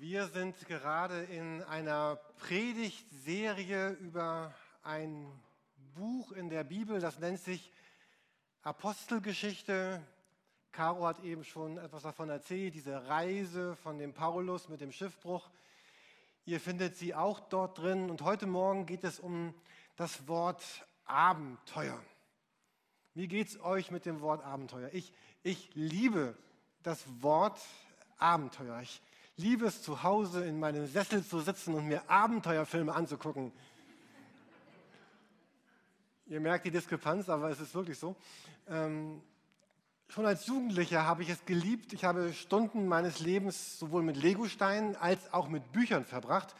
Wir sind gerade in einer Predigtserie über ein Buch in der Bibel, das nennt sich Apostelgeschichte. Caro hat eben schon etwas davon erzählt, diese Reise von dem Paulus mit dem Schiffbruch. Ihr findet sie auch dort drin. Und heute Morgen geht es um das Wort Abenteuer. Wie geht es euch mit dem Wort Abenteuer? Ich, ich liebe das Wort Abenteuer. Ich liebe es, zu Hause in meinem Sessel zu sitzen und mir Abenteuerfilme anzugucken. Ihr merkt die Diskrepanz, aber es ist wirklich so. Ähm, schon als Jugendlicher habe ich es geliebt. Ich habe Stunden meines Lebens sowohl mit Legosteinen als auch mit Büchern verbracht.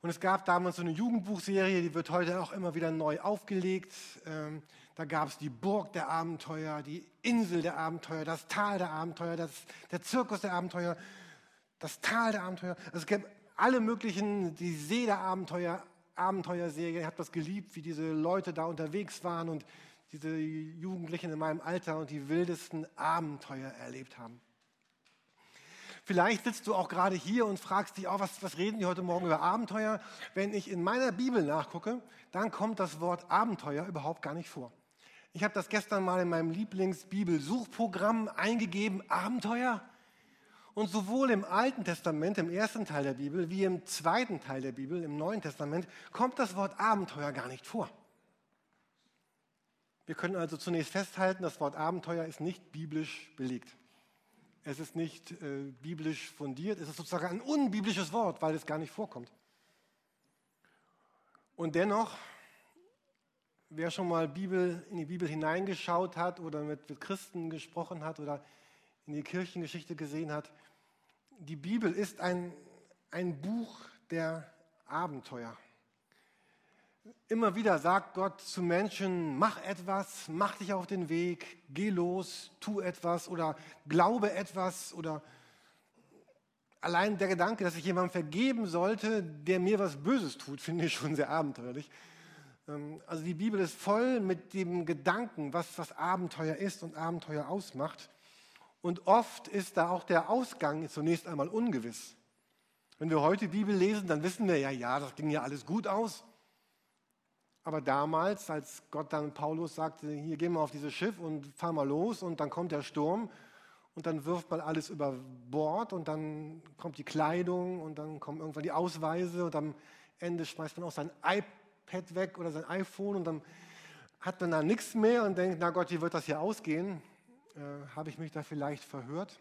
Und es gab damals so eine Jugendbuchserie, die wird heute auch immer wieder neu aufgelegt. Ähm, da gab es die Burg der Abenteuer, die Insel der Abenteuer, das Tal der Abenteuer, das, der Zirkus der Abenteuer, das Tal der Abenteuer. Also es gab alle möglichen, die See der Abenteuer, Abenteuerserie. Ich habe das geliebt, wie diese Leute da unterwegs waren und diese Jugendlichen in meinem Alter und die wildesten Abenteuer erlebt haben. Vielleicht sitzt du auch gerade hier und fragst dich, oh, was, was reden die heute Morgen über Abenteuer? Wenn ich in meiner Bibel nachgucke, dann kommt das Wort Abenteuer überhaupt gar nicht vor. Ich habe das gestern mal in meinem Lieblingsbibel-Suchprogramm eingegeben, Abenteuer. Und sowohl im Alten Testament, im ersten Teil der Bibel, wie im zweiten Teil der Bibel, im Neuen Testament, kommt das Wort Abenteuer gar nicht vor. Wir können also zunächst festhalten, das Wort Abenteuer ist nicht biblisch belegt. Es ist nicht äh, biblisch fundiert, es ist sozusagen ein unbiblisches Wort, weil es gar nicht vorkommt. Und dennoch, wer schon mal Bibel, in die Bibel hineingeschaut hat oder mit, mit Christen gesprochen hat oder in die Kirchengeschichte gesehen hat, die Bibel ist ein, ein Buch der Abenteuer. Immer wieder sagt Gott zu Menschen, mach etwas, mach dich auf den Weg, geh los, tu etwas oder glaube etwas oder allein der Gedanke, dass ich jemandem vergeben sollte, der mir was Böses tut, finde ich schon sehr abenteuerlich. Ähm, also die Bibel ist voll mit dem Gedanken, was, was Abenteuer ist und Abenteuer ausmacht. Und oft ist da auch der Ausgang zunächst einmal ungewiss. Wenn wir heute Bibel lesen, dann wissen wir ja, ja, das ging ja alles gut aus. Aber damals, als Gott dann Paulus sagte, hier gehen wir auf dieses Schiff und fahren mal los und dann kommt der Sturm und dann wirft man alles über Bord und dann kommt die Kleidung und dann kommen irgendwann die Ausweise und am Ende schmeißt man auch sein iPad weg oder sein iPhone und dann hat man da nichts mehr und denkt, na Gott, wie wird das hier ausgehen? Äh, Habe ich mich da vielleicht verhört?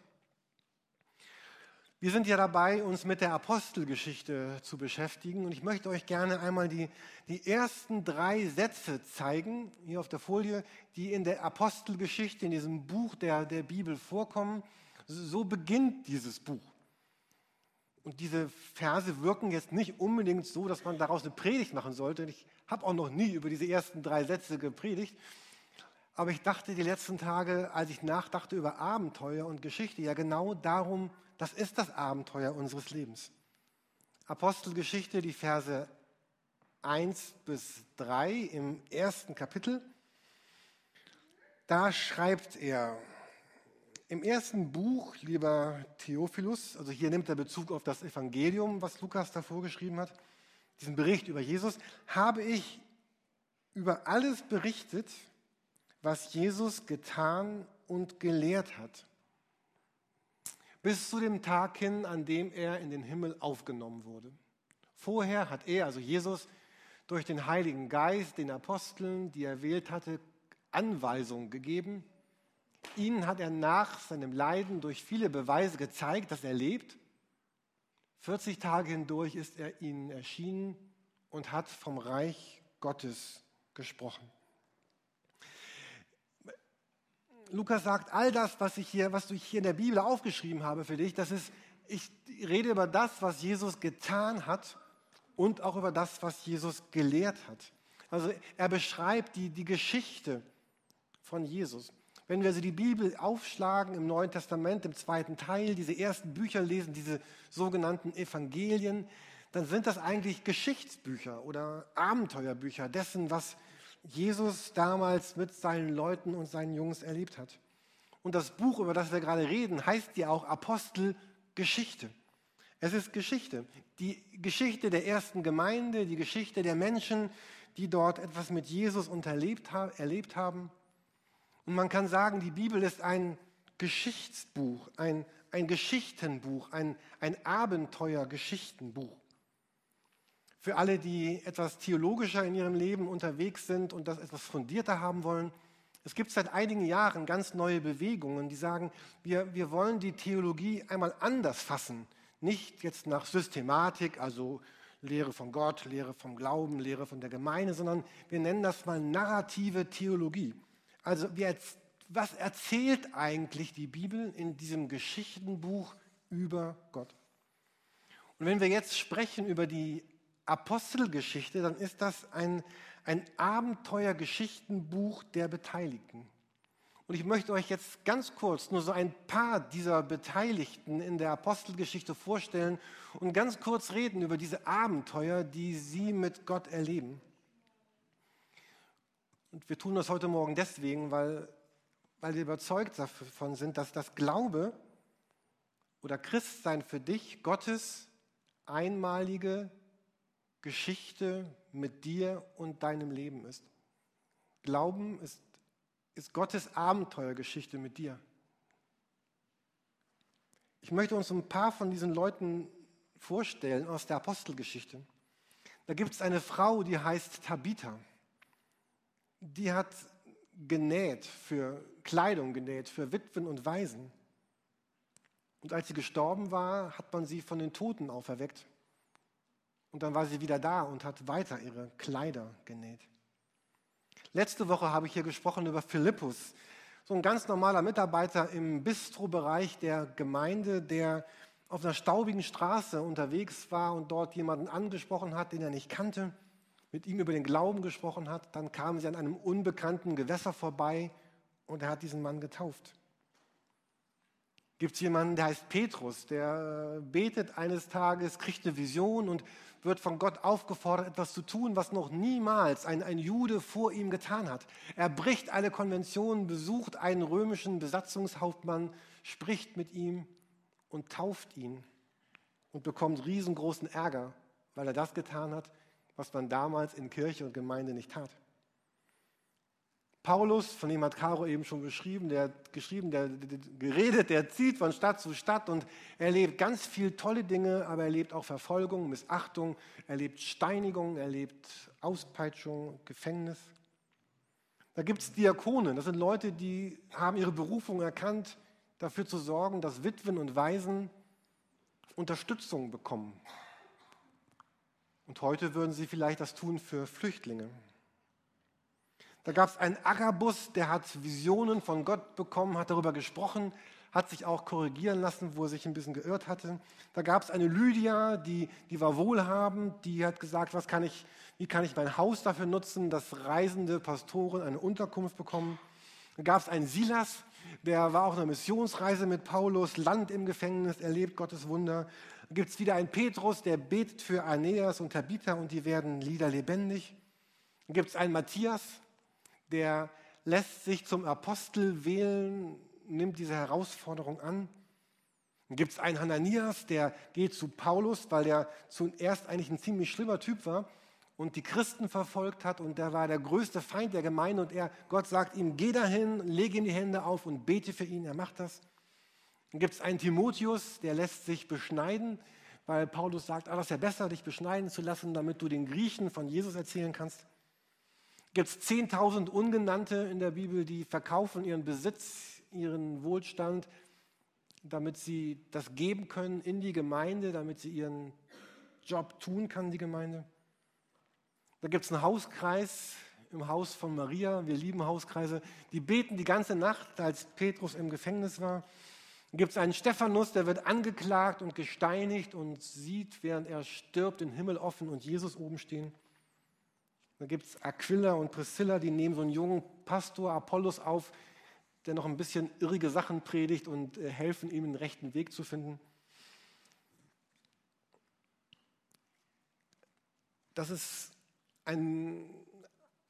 Wir sind ja dabei, uns mit der Apostelgeschichte zu beschäftigen und ich möchte euch gerne einmal die, die ersten drei Sätze zeigen, hier auf der Folie, die in der Apostelgeschichte, in diesem Buch der, der Bibel vorkommen. So beginnt dieses Buch. Und diese Verse wirken jetzt nicht unbedingt so, dass man daraus eine Predigt machen sollte. Ich habe auch noch nie über diese ersten drei Sätze gepredigt. Aber ich dachte die letzten Tage, als ich nachdachte über Abenteuer und Geschichte, ja genau darum, das ist das Abenteuer unseres Lebens. Apostelgeschichte, die Verse 1 bis 3 im ersten Kapitel. Da schreibt er, im ersten Buch, lieber Theophilus, also hier nimmt er Bezug auf das Evangelium, was Lukas davor geschrieben hat, diesen Bericht über Jesus, habe ich über alles berichtet, was Jesus getan und gelehrt hat bis zu dem Tag hin, an dem er in den Himmel aufgenommen wurde. Vorher hat er, also Jesus, durch den Heiligen Geist den Aposteln, die er wählt hatte, Anweisungen gegeben. Ihnen hat er nach seinem Leiden durch viele Beweise gezeigt, dass er lebt. 40 Tage hindurch ist er ihnen erschienen und hat vom Reich Gottes gesprochen. Lukas sagt, all das, was ich hier, was ich hier in der Bibel aufgeschrieben habe für dich, das ist, ich rede über das, was Jesus getan hat und auch über das, was Jesus gelehrt hat. Also er beschreibt die, die Geschichte von Jesus. Wenn wir also die Bibel aufschlagen im Neuen Testament, im zweiten Teil, diese ersten Bücher lesen, diese sogenannten Evangelien, dann sind das eigentlich Geschichtsbücher oder Abenteuerbücher dessen, was Jesus damals mit seinen Leuten und seinen Jungs erlebt hat. Und das Buch, über das wir gerade reden, heißt ja auch Apostelgeschichte. Es ist Geschichte. Die Geschichte der ersten Gemeinde, die Geschichte der Menschen, die dort etwas mit Jesus unterlebt, erlebt haben. Und man kann sagen, die Bibel ist ein Geschichtsbuch, ein, ein Geschichtenbuch, ein, ein Abenteuer-Geschichtenbuch. Für alle, die etwas theologischer in ihrem Leben unterwegs sind und das etwas fundierter haben wollen, es gibt seit einigen Jahren ganz neue Bewegungen, die sagen, wir, wir wollen die Theologie einmal anders fassen. Nicht jetzt nach Systematik, also Lehre von Gott, Lehre vom Glauben, Lehre von der Gemeinde, sondern wir nennen das mal narrative Theologie. Also was erzählt eigentlich die Bibel in diesem Geschichtenbuch über Gott? Und wenn wir jetzt sprechen über die Apostelgeschichte, dann ist das ein, ein Abenteuergeschichtenbuch der Beteiligten. Und ich möchte euch jetzt ganz kurz nur so ein paar dieser Beteiligten in der Apostelgeschichte vorstellen und ganz kurz reden über diese Abenteuer, die sie mit Gott erleben. Und wir tun das heute Morgen deswegen, weil, weil wir überzeugt davon sind, dass das Glaube oder Christsein für dich Gottes einmalige Geschichte mit dir und deinem Leben ist. Glauben ist ist Gottes Abenteuergeschichte mit dir. Ich möchte uns ein paar von diesen Leuten vorstellen aus der Apostelgeschichte. Da gibt es eine Frau, die heißt Tabitha. Die hat genäht, für Kleidung genäht, für Witwen und Waisen. Und als sie gestorben war, hat man sie von den Toten auferweckt. Und dann war sie wieder da und hat weiter ihre Kleider genäht. Letzte Woche habe ich hier gesprochen über Philippus, so ein ganz normaler Mitarbeiter im Bistrobereich der Gemeinde, der auf einer staubigen Straße unterwegs war und dort jemanden angesprochen hat, den er nicht kannte, mit ihm über den Glauben gesprochen hat. Dann kamen sie an einem unbekannten Gewässer vorbei und er hat diesen Mann getauft. Gibt es jemanden, der heißt Petrus, der betet eines Tages, kriegt eine Vision und wird von Gott aufgefordert, etwas zu tun, was noch niemals ein, ein Jude vor ihm getan hat. Er bricht alle Konventionen, besucht einen römischen Besatzungshauptmann, spricht mit ihm und tauft ihn und bekommt riesengroßen Ärger, weil er das getan hat, was man damals in Kirche und Gemeinde nicht tat. Paulus, von dem hat Caro eben schon beschrieben, der geschrieben, der, der, geredet, der zieht von Stadt zu Stadt und erlebt ganz viele tolle Dinge, aber er erlebt auch Verfolgung, Missachtung, erlebt Steinigung, erlebt Auspeitschung, Gefängnis. Da gibt es Diakonen, das sind Leute, die haben ihre Berufung erkannt, dafür zu sorgen, dass Witwen und Waisen Unterstützung bekommen. Und heute würden sie vielleicht das tun für Flüchtlinge. Da gab es einen Agabus, der hat Visionen von Gott bekommen, hat darüber gesprochen, hat sich auch korrigieren lassen, wo er sich ein bisschen geirrt hatte. Da gab es eine Lydia, die, die war wohlhabend, die hat gesagt, was kann ich, wie kann ich mein Haus dafür nutzen, dass reisende Pastoren eine Unterkunft bekommen. Da gab es einen Silas, der war auf einer Missionsreise mit Paulus, Land im Gefängnis, erlebt Gottes Wunder. Da gibt es wieder einen Petrus, der betet für Aeneas und Tabitha und die werden Lieder lebendig. Dann gibt es einen Matthias, der lässt sich zum Apostel wählen, nimmt diese Herausforderung an. Dann gibt es einen Hananias, der geht zu Paulus, weil der zuerst eigentlich ein ziemlich schlimmer Typ war und die Christen verfolgt hat und der war der größte Feind der Gemeinde und er, Gott sagt ihm, geh dahin, lege ihm die Hände auf und bete für ihn, er macht das. Dann gibt es einen Timotheus, der lässt sich beschneiden, weil Paulus sagt, ah, das ist ja besser, dich beschneiden zu lassen, damit du den Griechen von Jesus erzählen kannst gibt es 10.000 Ungenannte in der Bibel, die verkaufen ihren Besitz, ihren Wohlstand, damit sie das geben können in die Gemeinde, damit sie ihren Job tun kann, die Gemeinde. Da gibt es einen Hauskreis im Haus von Maria, wir lieben Hauskreise, die beten die ganze Nacht, als Petrus im Gefängnis war. Dann gibt es einen Stephanus, der wird angeklagt und gesteinigt und sieht, während er stirbt, den Himmel offen und Jesus oben stehen. Dann gibt es Aquila und Priscilla, die nehmen so einen jungen Pastor Apollos auf, der noch ein bisschen irrige Sachen predigt und äh, helfen ihm, den rechten Weg zu finden. Das ist ein,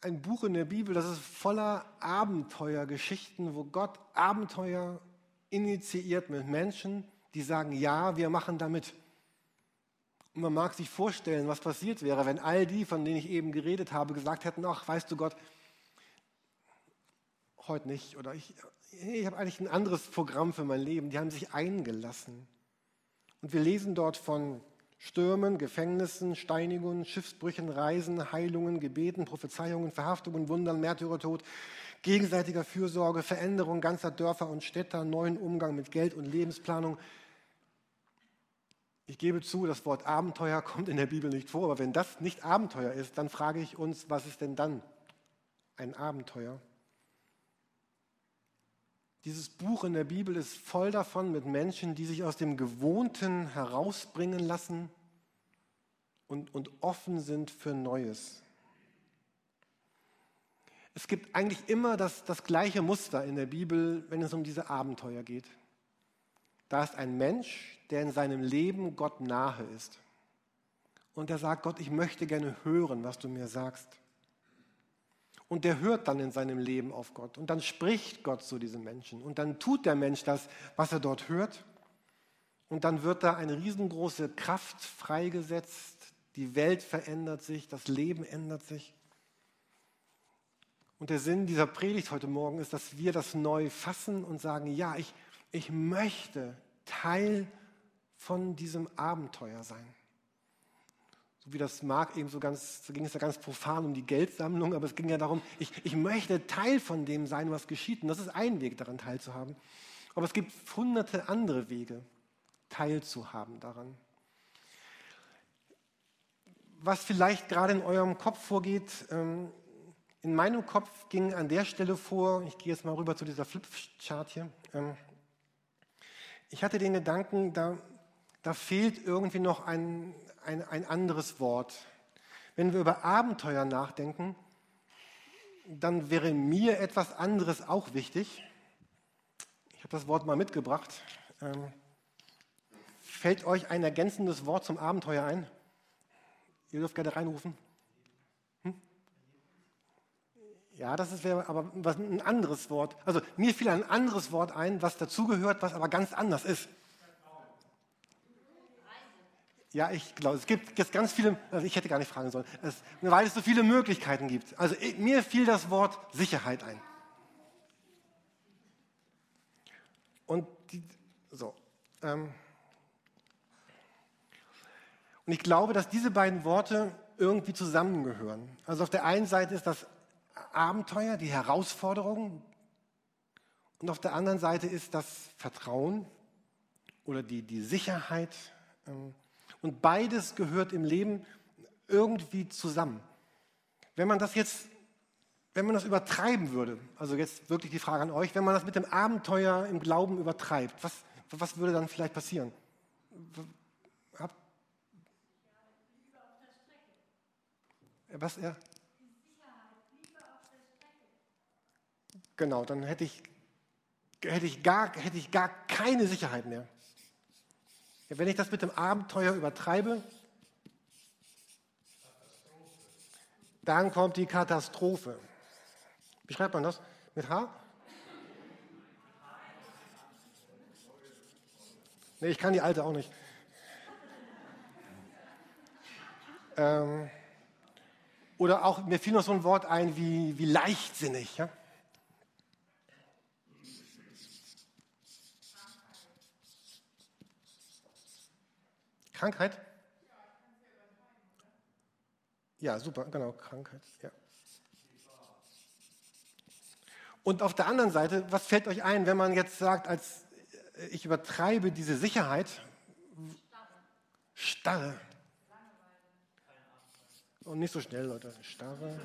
ein Buch in der Bibel, das ist voller Abenteuergeschichten, wo Gott Abenteuer initiiert mit Menschen, die sagen, ja, wir machen damit. Und man mag sich vorstellen, was passiert wäre, wenn all die, von denen ich eben geredet habe, gesagt hätten, ach, weißt du Gott, heute nicht. Oder ich, ich habe eigentlich ein anderes Programm für mein Leben. Die haben sich eingelassen. Und wir lesen dort von Stürmen, Gefängnissen, Steinigungen, Schiffsbrüchen, Reisen, Heilungen, Gebeten, Prophezeiungen, Verhaftungen, Wundern, Märtyrertod, gegenseitiger Fürsorge, Veränderung ganzer Dörfer und Städte, neuen Umgang mit Geld und Lebensplanung. Ich gebe zu, das Wort Abenteuer kommt in der Bibel nicht vor, aber wenn das nicht Abenteuer ist, dann frage ich uns, was ist denn dann ein Abenteuer? Dieses Buch in der Bibel ist voll davon mit Menschen, die sich aus dem Gewohnten herausbringen lassen und, und offen sind für Neues. Es gibt eigentlich immer das, das gleiche Muster in der Bibel, wenn es um diese Abenteuer geht. Da ist ein Mensch, der in seinem Leben Gott nahe ist. Und der sagt, Gott, ich möchte gerne hören, was du mir sagst. Und der hört dann in seinem Leben auf Gott. Und dann spricht Gott zu diesem Menschen. Und dann tut der Mensch das, was er dort hört. Und dann wird da eine riesengroße Kraft freigesetzt. Die Welt verändert sich, das Leben ändert sich. Und der Sinn dieser Predigt heute Morgen ist, dass wir das neu fassen und sagen, ja, ich, ich möchte Teil von diesem Abenteuer sein so wie das Marc eben so ganz, so ging es ja ganz profan um die Geldsammlung, aber es ging ja darum, ich, ich möchte Teil von dem sein, was geschieht. Und das ist ein Weg, daran teilzuhaben. Aber es gibt hunderte andere Wege, teilzuhaben daran. Was vielleicht gerade in eurem Kopf vorgeht, ähm, in meinem Kopf ging an der Stelle vor, ich gehe jetzt mal rüber zu dieser Flipchart hier, ähm, ich hatte den Gedanken, da, da fehlt irgendwie noch ein, ein, ein anderes Wort. Wenn wir über Abenteuer nachdenken, dann wäre mir etwas anderes auch wichtig. Ich habe das Wort mal mitgebracht. Ähm, fällt euch ein ergänzendes Wort zum Abenteuer ein? Ihr dürft gerne reinrufen. Ja, das ist aber ein anderes Wort. Also mir fiel ein anderes Wort ein, was dazugehört, was aber ganz anders ist. Ja, ich glaube, es gibt jetzt ganz viele, also ich hätte gar nicht fragen sollen, es, weil es so viele Möglichkeiten gibt. Also mir fiel das Wort Sicherheit ein. Und die, so. Ähm, und ich glaube, dass diese beiden Worte irgendwie zusammengehören. Also auf der einen Seite ist das Abenteuer, die Herausforderung, und auf der anderen Seite ist das Vertrauen oder die, die Sicherheit. Ähm, und beides gehört im Leben irgendwie zusammen. Wenn man das jetzt, wenn man das übertreiben würde, also jetzt wirklich die Frage an euch, wenn man das mit dem Abenteuer im Glauben übertreibt, was, was würde dann vielleicht passieren? Was er? Genau, dann hätte ich, hätte, ich gar, hätte ich gar keine Sicherheit mehr. Wenn ich das mit dem Abenteuer übertreibe, dann kommt die Katastrophe. Wie schreibt man das? Mit H? Nee, ich kann die alte auch nicht. Ähm, oder auch, mir fiel noch so ein Wort ein wie, wie leichtsinnig. Ja? Krankheit? Ja, super, genau, Krankheit. Ja. Und auf der anderen Seite, was fällt euch ein, wenn man jetzt sagt, als äh, ich übertreibe diese Sicherheit? Starre. Und nicht so schnell, Leute. Starre.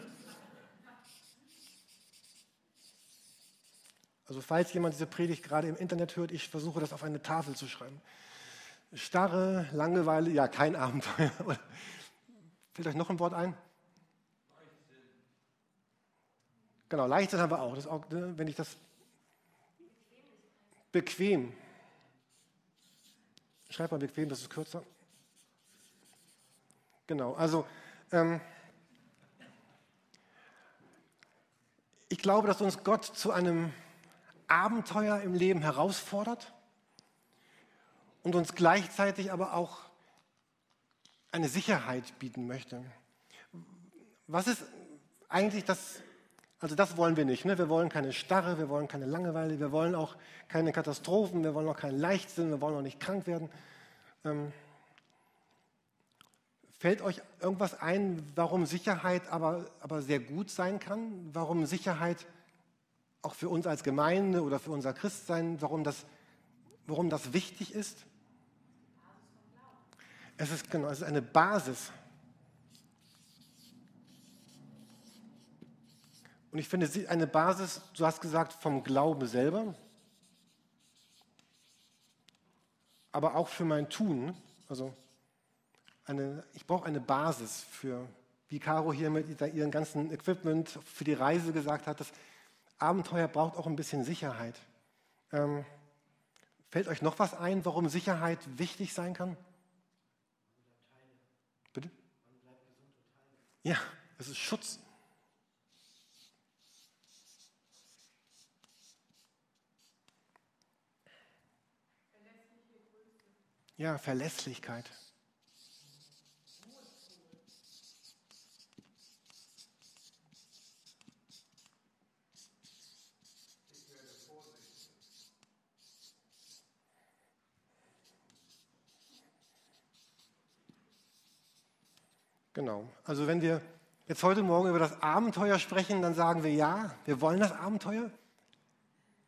Also falls jemand diese Predigt gerade im Internet hört, ich versuche das auf eine Tafel zu schreiben. Starre, Langeweile, ja, kein Abenteuer. Fällt euch noch ein Wort ein? Genau, Leichtsinn haben wir auch. Das auch ne, wenn ich das bequem. Schreib mal bequem, das ist kürzer. Genau, also ähm, ich glaube, dass uns Gott zu einem Abenteuer im Leben herausfordert und uns gleichzeitig aber auch eine Sicherheit bieten möchte. Was ist eigentlich das, also das wollen wir nicht. Ne? Wir wollen keine Starre, wir wollen keine Langeweile, wir wollen auch keine Katastrophen, wir wollen auch keinen Leichtsinn, wir wollen auch nicht krank werden. Ähm, fällt euch irgendwas ein, warum Sicherheit aber, aber sehr gut sein kann? Warum Sicherheit auch für uns als Gemeinde oder für unser Christsein, warum das, warum das wichtig ist? Es ist, genau, es ist eine Basis. Und ich finde, eine Basis, du hast gesagt, vom Glauben selber, aber auch für mein Tun. Also eine, ich brauche eine Basis für, wie Caro hier mit ihrem ganzen Equipment für die Reise gesagt hat, das Abenteuer braucht auch ein bisschen Sicherheit. Ähm, fällt euch noch was ein, warum Sicherheit wichtig sein kann? Ja, es ist Schutz. Ja, Verlässlichkeit. Genau. Also wenn wir jetzt heute Morgen über das Abenteuer sprechen, dann sagen wir ja, wir wollen das Abenteuer.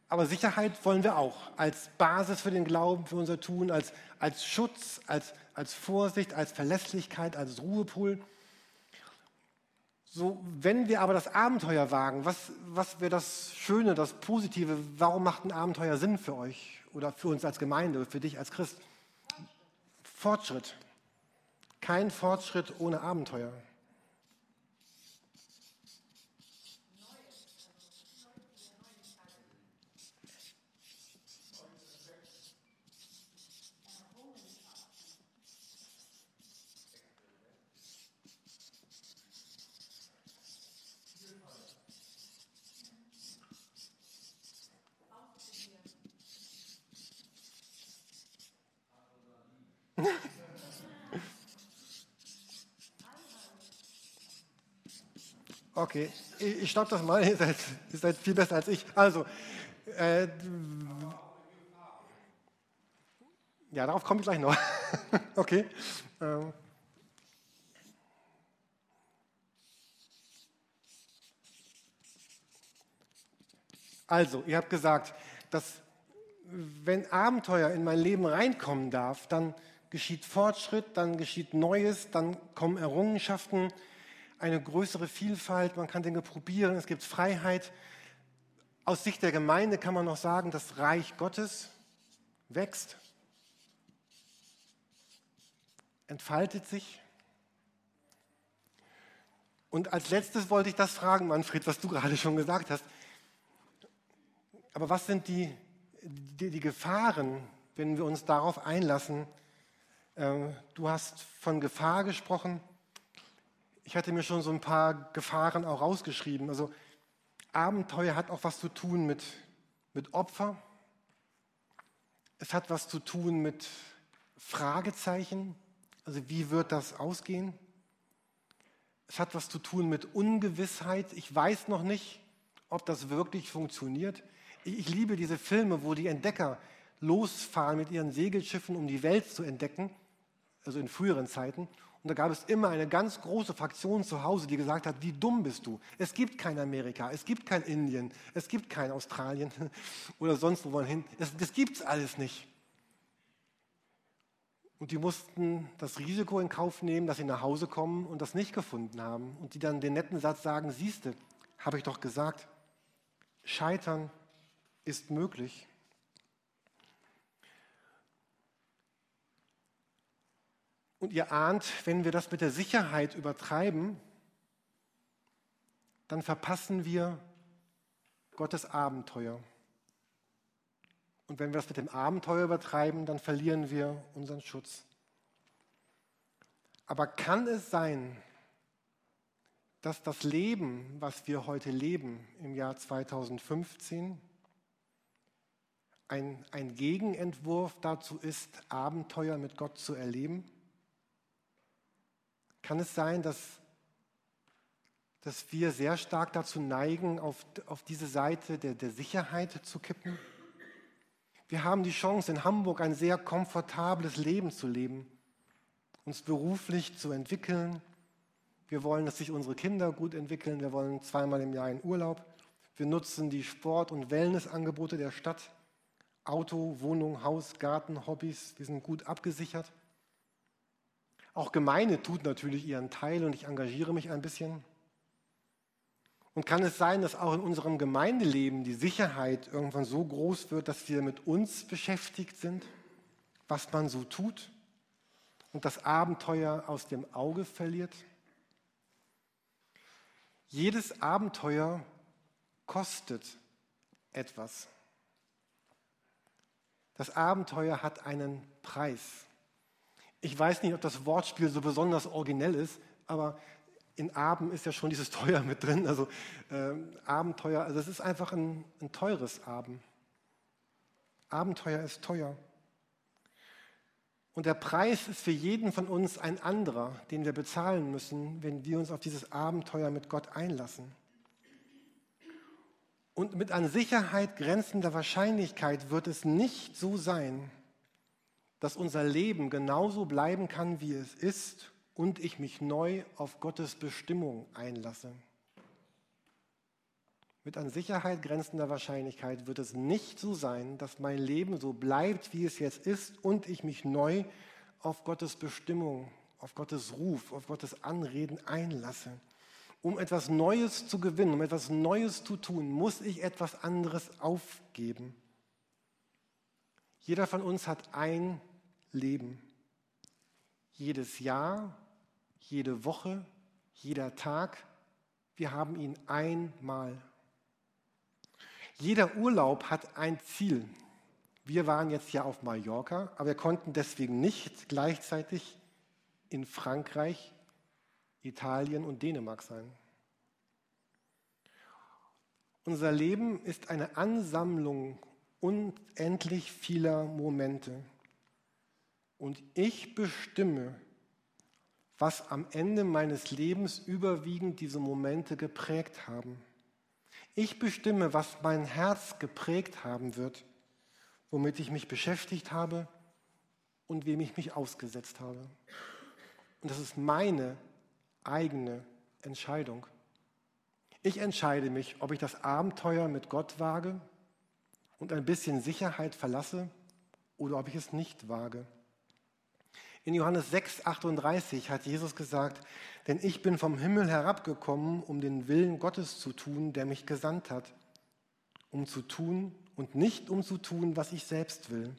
Aber Sicherheit wollen wir auch als Basis für den Glauben, für unser Tun, als, als Schutz, als, als Vorsicht, als Verlässlichkeit, als Ruhepool. So, wenn wir aber das Abenteuer wagen, was, was wäre das Schöne, das Positive? Warum macht ein Abenteuer Sinn für euch oder für uns als Gemeinde, für dich als Christ? Fortschritt. Kein Fortschritt ohne Abenteuer. Okay, ich, ich stoppe das mal, ihr seid, ihr seid, viel besser als ich. Also, äh, ja, darauf komme ich gleich noch. okay. Ähm. Also, ihr habt gesagt, dass wenn Abenteuer in mein Leben reinkommen darf, dann geschieht Fortschritt, dann geschieht Neues, dann kommen Errungenschaften, eine größere Vielfalt, man kann Dinge probieren, es gibt Freiheit. Aus Sicht der Gemeinde kann man noch sagen, das Reich Gottes wächst, entfaltet sich. Und als letztes wollte ich das fragen, Manfred, was du gerade schon gesagt hast. Aber was sind die, die, die Gefahren, wenn wir uns darauf einlassen? Ähm, du hast von Gefahr gesprochen ich hatte mir schon so ein paar Gefahren auch rausgeschrieben. Also Abenteuer hat auch was zu tun mit, mit Opfer. Es hat was zu tun mit Fragezeichen. Also wie wird das ausgehen? Es hat was zu tun mit Ungewissheit. Ich weiß noch nicht, ob das wirklich funktioniert. Ich, ich liebe diese Filme, wo die Entdecker losfahren mit ihren Segelschiffen, um die Welt zu entdecken, also in früheren Zeiten. Und da gab es immer eine ganz große Fraktion zu Hause, die gesagt hat, wie dumm bist du? Es gibt kein Amerika, es gibt kein Indien, es gibt kein Australien oder sonst wo hin. Das, das gibt es alles nicht. Und die mussten das Risiko in Kauf nehmen, dass sie nach Hause kommen und das nicht gefunden haben. Und die dann den netten Satz sagen, siehste, habe ich doch gesagt, scheitern ist möglich. Und ihr ahnt, wenn wir das mit der Sicherheit übertreiben, dann verpassen wir Gottes Abenteuer. Und wenn wir das mit dem Abenteuer übertreiben, dann verlieren wir unseren Schutz. Aber kann es sein, dass das Leben, was wir heute leben im Jahr 2015, ein, ein Gegenentwurf dazu ist, Abenteuer mit Gott zu erleben? Kann es sein, dass, dass wir sehr stark dazu neigen, auf, auf diese Seite der, der Sicherheit zu kippen? Wir haben die Chance, in Hamburg ein sehr komfortables Leben zu leben, uns beruflich zu entwickeln. Wir wollen, dass sich unsere Kinder gut entwickeln. Wir wollen zweimal im Jahr in Urlaub. Wir nutzen die Sport- und Wellnessangebote der Stadt. Auto, Wohnung, Haus, Garten, Hobbys. Wir sind gut abgesichert. Auch Gemeinde tut natürlich ihren Teil und ich engagiere mich ein bisschen. Und kann es sein, dass auch in unserem Gemeindeleben die Sicherheit irgendwann so groß wird, dass wir mit uns beschäftigt sind, was man so tut und das Abenteuer aus dem Auge verliert? Jedes Abenteuer kostet etwas. Das Abenteuer hat einen Preis. Ich weiß nicht, ob das Wortspiel so besonders originell ist, aber in Abend ist ja schon dieses Teuer mit drin. Also äh, Abenteuer, also es ist einfach ein, ein teures Abend. Abenteuer ist teuer. Und der Preis ist für jeden von uns ein anderer, den wir bezahlen müssen, wenn wir uns auf dieses Abenteuer mit Gott einlassen. Und mit an Sicherheit grenzender Wahrscheinlichkeit wird es nicht so sein, dass unser Leben genauso bleiben kann, wie es ist und ich mich neu auf Gottes Bestimmung einlasse. Mit an Sicherheit grenzender Wahrscheinlichkeit wird es nicht so sein, dass mein Leben so bleibt, wie es jetzt ist und ich mich neu auf Gottes Bestimmung, auf Gottes Ruf, auf Gottes Anreden einlasse. Um etwas Neues zu gewinnen, um etwas Neues zu tun, muss ich etwas anderes aufgeben. Jeder von uns hat ein Leben. Jedes Jahr, jede Woche, jeder Tag, wir haben ihn einmal. Jeder Urlaub hat ein Ziel. Wir waren jetzt ja auf Mallorca, aber wir konnten deswegen nicht gleichzeitig in Frankreich, Italien und Dänemark sein. Unser Leben ist eine Ansammlung unendlich vieler Momente. Und ich bestimme, was am Ende meines Lebens überwiegend diese Momente geprägt haben. Ich bestimme, was mein Herz geprägt haben wird, womit ich mich beschäftigt habe und wem ich mich ausgesetzt habe. Und das ist meine eigene Entscheidung. Ich entscheide mich, ob ich das Abenteuer mit Gott wage und ein bisschen Sicherheit verlasse oder ob ich es nicht wage. In Johannes 6, 38 hat Jesus gesagt, denn ich bin vom Himmel herabgekommen, um den Willen Gottes zu tun, der mich gesandt hat, um zu tun und nicht um zu tun, was ich selbst will.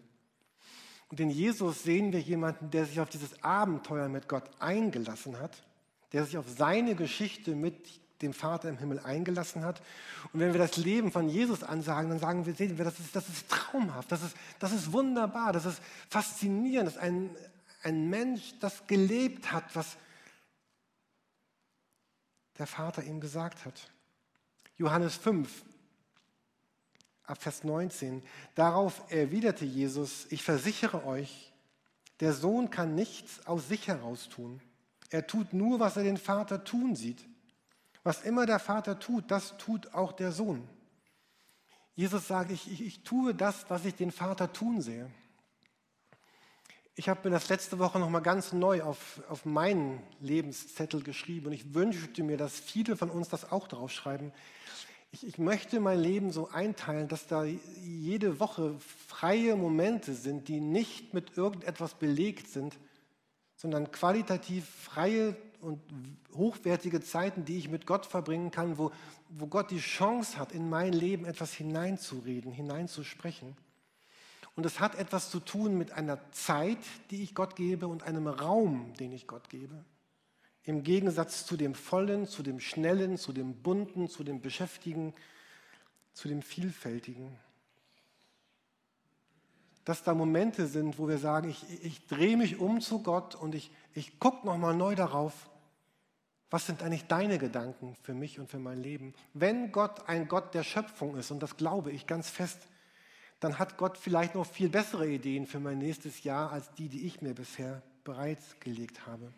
Und in Jesus sehen wir jemanden, der sich auf dieses Abenteuer mit Gott eingelassen hat, der sich auf seine Geschichte mit dem Vater im Himmel eingelassen hat. Und wenn wir das Leben von Jesus ansagen, dann sagen wir, sehen wir, das ist, das ist traumhaft, das ist, das ist wunderbar, das ist faszinierend, das ist ein, ein Mensch, das gelebt hat, was der Vater ihm gesagt hat. Johannes 5, ab Vers 19. Darauf erwiderte Jesus, ich versichere euch, der Sohn kann nichts aus sich heraus tun. Er tut nur, was er den Vater tun sieht. Was immer der Vater tut, das tut auch der Sohn. Jesus sagt, ich, ich, ich tue das, was ich den Vater tun sehe. Ich habe mir das letzte Woche nochmal ganz neu auf, auf meinen Lebenszettel geschrieben und ich wünschte mir, dass viele von uns das auch drauf schreiben. Ich, ich möchte mein Leben so einteilen, dass da jede Woche freie Momente sind, die nicht mit irgendetwas belegt sind, sondern qualitativ freie und hochwertige Zeiten, die ich mit Gott verbringen kann, wo, wo Gott die Chance hat, in mein Leben etwas hineinzureden, hineinzusprechen. Und es hat etwas zu tun mit einer Zeit, die ich Gott gebe und einem Raum, den ich Gott gebe. Im Gegensatz zu dem Vollen, zu dem Schnellen, zu dem Bunten, zu dem Beschäftigen, zu dem Vielfältigen. Dass da Momente sind, wo wir sagen, ich, ich drehe mich um zu Gott und ich, ich gucke nochmal neu darauf, was sind eigentlich deine Gedanken für mich und für mein Leben? Wenn Gott ein Gott der Schöpfung ist, und das glaube ich ganz fest, dann hat Gott vielleicht noch viel bessere Ideen für mein nächstes Jahr als die, die ich mir bisher bereitgelegt habe.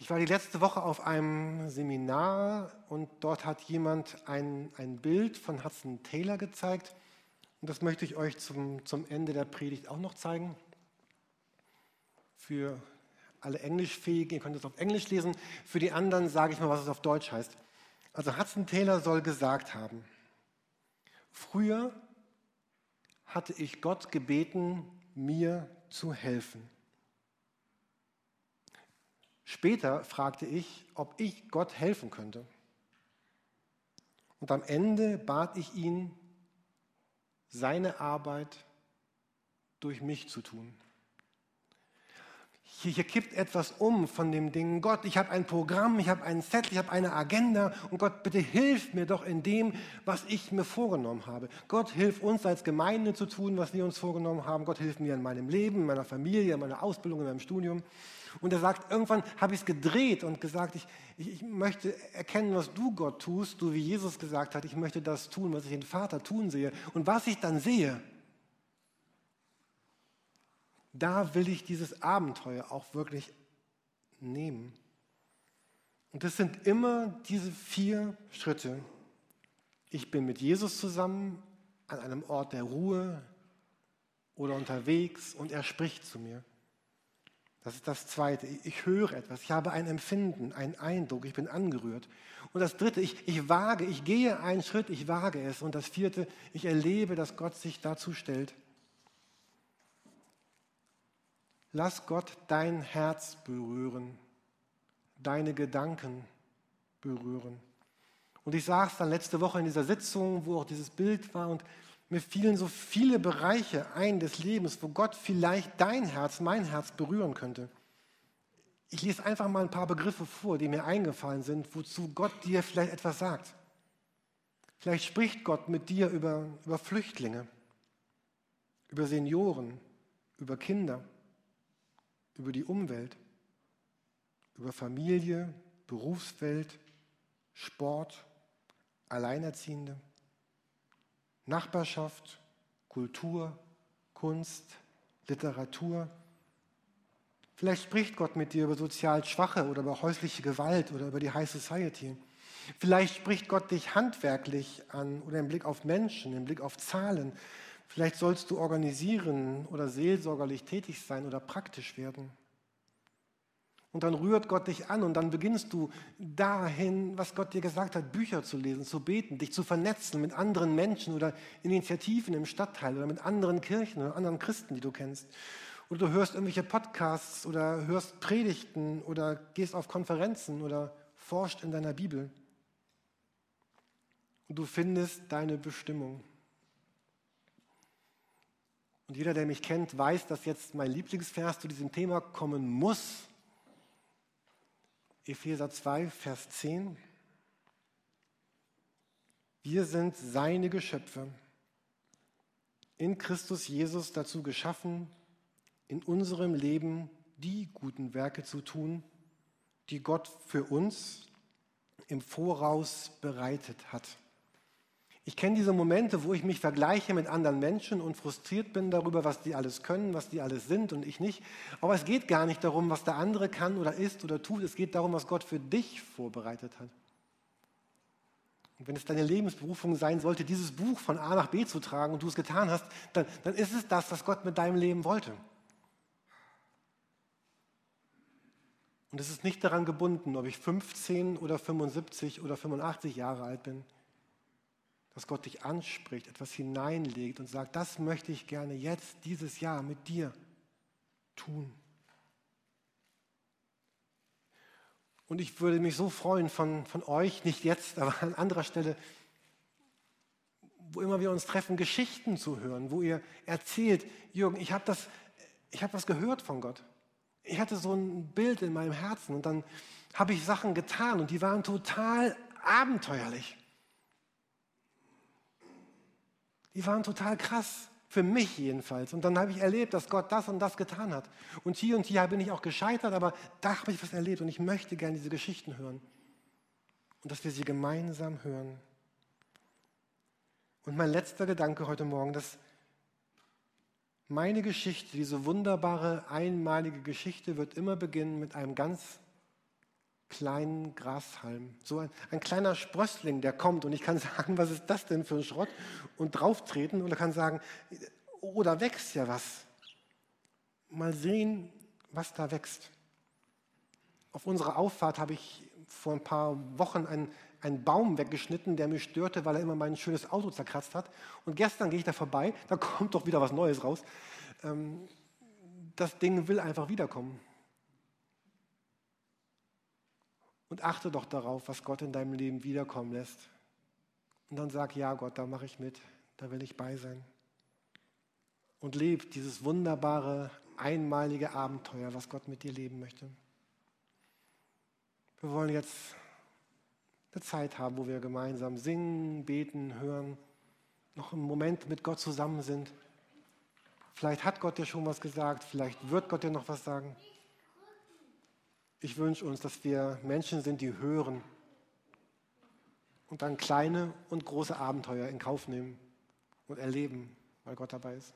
Ich war die letzte Woche auf einem Seminar und dort hat jemand ein, ein Bild von Hudson Taylor gezeigt. Und das möchte ich euch zum, zum Ende der Predigt auch noch zeigen. Für alle Englischfähigen, ihr könnt es auf Englisch lesen. Für die anderen sage ich mal, was es auf Deutsch heißt. Also Hudson Taylor soll gesagt haben, früher hatte ich Gott gebeten, mir zu helfen. Später fragte ich, ob ich Gott helfen könnte. Und am Ende bat ich ihn, seine Arbeit durch mich zu tun. Hier, hier kippt etwas um von dem Ding, Gott, ich habe ein Programm, ich habe einen Zettel, ich habe eine Agenda und Gott, bitte hilf mir doch in dem, was ich mir vorgenommen habe. Gott, hilf uns als Gemeinde zu tun, was wir uns vorgenommen haben. Gott, hilf mir in meinem Leben, in meiner Familie, in meiner Ausbildung, in meinem Studium. Und er sagt, irgendwann habe ich es gedreht und gesagt, ich, ich, ich, möchte erkennen, was du Gott tust, du wie Jesus gesagt hat, ich möchte das tun, was ich den Vater tun sehe. Und was ich dann sehe, da will ich dieses Abenteuer auch wirklich nehmen. Und das sind immer diese vier Schritte. Ich bin mit Jesus zusammen an einem Ort der Ruhe oder unterwegs und er spricht zu mir. Das ist das Zweite. Ich höre etwas, ich habe ein Empfinden, einen Eindruck, ich bin angerührt. Und das Dritte, ich, ich wage, ich gehe einen Schritt, ich wage es. Und das Vierte, ich erlebe, dass Gott sich dazu stellt. Lass Gott dein Herz berühren, deine Gedanken berühren. Und ich es dann letzte Woche in dieser Sitzung, wo auch dieses Bild war und mir fielen so viele Bereiche ein des Lebens, wo Gott vielleicht dein Herz, mein Herz berühren könnte. Ich lese einfach mal ein paar Begriffe vor, die mir eingefallen sind, wozu Gott dir vielleicht etwas sagt. Vielleicht spricht Gott mit dir über, über Flüchtlinge, über Senioren, über Kinder, über die Umwelt, über Familie, Berufswelt, Sport, Alleinerziehende. Nachbarschaft, Kultur, Kunst, Literatur. Vielleicht spricht Gott mit dir über sozial Schwache oder über häusliche Gewalt oder über die High Society. Vielleicht spricht Gott dich handwerklich an oder im Blick auf Menschen, im Blick auf Zahlen. Vielleicht sollst du organisieren oder seelsorgerlich tätig sein oder praktisch werden. Und dann rührt Gott dich an und dann beginnst du dahin, was Gott dir gesagt hat, Bücher zu lesen, zu beten, dich zu vernetzen mit anderen Menschen oder Initiativen im Stadtteil oder mit anderen Kirchen oder anderen Christen, die du kennst. Oder du hörst irgendwelche Podcasts oder hörst Predigten oder gehst auf Konferenzen oder forscht in deiner Bibel. Und du findest deine Bestimmung. Und jeder, der mich kennt, weiß, dass jetzt mein Lieblingsvers zu diesem Thema kommen muss. Epheser 2, Vers 10. Wir sind seine Geschöpfe, in Christus Jesus dazu geschaffen, in unserem Leben die guten Werke zu tun, die Gott für uns im Voraus bereitet hat. Ich kenne diese Momente, wo ich mich vergleiche mit anderen Menschen und frustriert bin darüber, was die alles können, was die alles sind und ich nicht. Aber es geht gar nicht darum, was der andere kann oder ist oder tut. Es geht darum, was Gott für dich vorbereitet hat. Und wenn es deine Lebensberufung sein sollte, dieses Buch von A nach B zu tragen und du es getan hast, dann, dann ist es das, was Gott mit deinem Leben wollte. Und es ist nicht daran gebunden, ob ich 15 oder 75 oder 85 Jahre alt bin dass Gott dich anspricht, etwas hineinlegt und sagt, das möchte ich gerne jetzt, dieses Jahr mit dir tun. Und ich würde mich so freuen von, von euch, nicht jetzt, aber an anderer Stelle, wo immer wir uns treffen, Geschichten zu hören, wo ihr erzählt, Jürgen, ich habe das, ich habe was gehört von Gott. Ich hatte so ein Bild in meinem Herzen und dann habe ich Sachen getan und die waren total abenteuerlich. Die waren total krass. Für mich jedenfalls. Und dann habe ich erlebt, dass Gott das und das getan hat. Und hier und hier bin ich auch gescheitert, aber da habe ich was erlebt und ich möchte gerne diese Geschichten hören. Und dass wir sie gemeinsam hören. Und mein letzter Gedanke heute Morgen, dass meine Geschichte, diese wunderbare, einmalige Geschichte, wird immer beginnen mit einem ganz kleinen Grashalm. So ein, ein, kleiner Sprössling, der kommt und ich kann sagen, was ist das denn für ein Schrott? Und drauftreten und er kann sagen, oh, da wächst ja was. Mal sehen, was da wächst. Auf unserer Auffahrt habe ich vor ein paar Wochen einen, einen Baum weggeschnitten, der mich störte, weil er immer mein schönes Auto zerkratzt hat. Und gestern gehe ich da vorbei, da kommt doch wieder was Neues raus. Ähm, das Ding will einfach wiederkommen. Und achte doch darauf, was Gott in deinem Leben wiederkommen lässt. Und dann sag, ja Gott, da mache ich mit, da will ich bei sein. Und leb dieses wunderbare, einmalige Abenteuer, was Gott mit dir leben möchte. Wir wollen jetzt eine Zeit haben, wo wir gemeinsam singen, beten, hören, noch einen Moment mit Gott zusammen sind. Vielleicht hat Gott dir schon was gesagt, vielleicht wird Gott dir noch was sagen. Ich wünsche uns, dass wir Menschen sind, die hören und dann kleine und große Abenteuer in Kauf nehmen und erleben, weil Gott dabei ist.